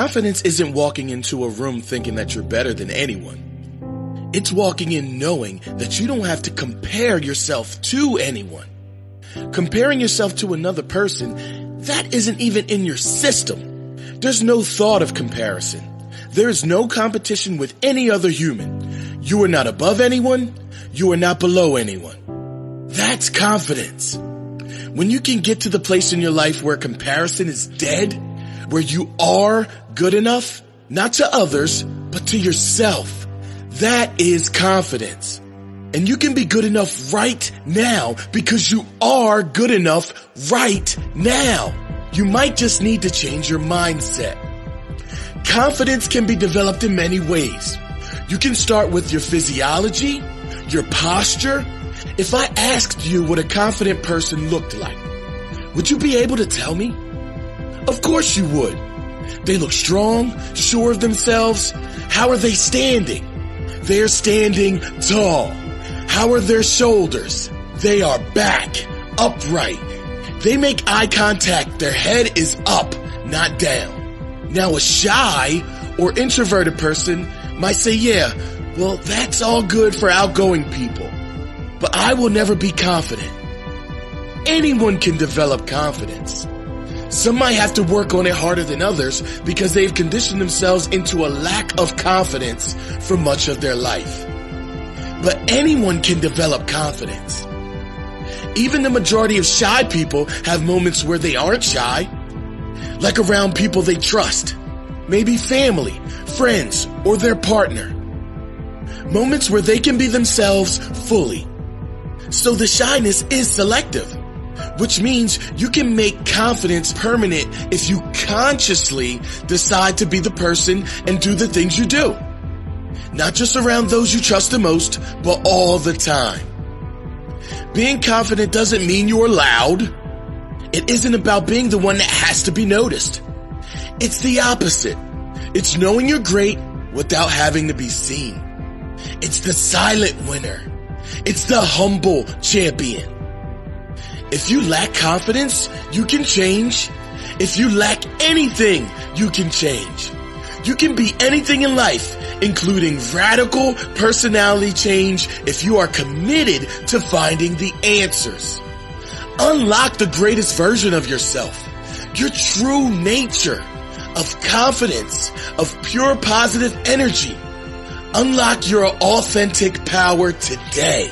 Confidence isn't walking into a room thinking that you're better than anyone. It's walking in knowing that you don't have to compare yourself to anyone. Comparing yourself to another person, that isn't even in your system. There's no thought of comparison. There is no competition with any other human. You are not above anyone. You are not below anyone. That's confidence. When you can get to the place in your life where comparison is dead, where you are good enough, not to others, but to yourself. That is confidence. And you can be good enough right now because you are good enough right now. You might just need to change your mindset. Confidence can be developed in many ways. You can start with your physiology, your posture. If I asked you what a confident person looked like, would you be able to tell me? Of course you would. They look strong, sure of themselves. How are they standing? They're standing tall. How are their shoulders? They are back, upright. They make eye contact. Their head is up, not down. Now a shy or introverted person might say, yeah, well, that's all good for outgoing people, but I will never be confident. Anyone can develop confidence. Some might have to work on it harder than others because they've conditioned themselves into a lack of confidence for much of their life. But anyone can develop confidence. Even the majority of shy people have moments where they aren't shy, like around people they trust, maybe family, friends, or their partner. Moments where they can be themselves fully. So the shyness is selective which means you can make confidence permanent if you consciously decide to be the person and do the things you do. Not just around those you trust the most, but all the time. Being confident doesn't mean you're loud. It isn't about being the one that has to be noticed. It's the opposite. It's knowing you're great without having to be seen. It's the silent winner. It's the humble champion. If you lack confidence, you can change. If you lack anything, you can change. You can be anything in life, including radical personality change if you are committed to finding the answers. Unlock the greatest version of yourself, your true nature of confidence, of pure positive energy. Unlock your authentic power today.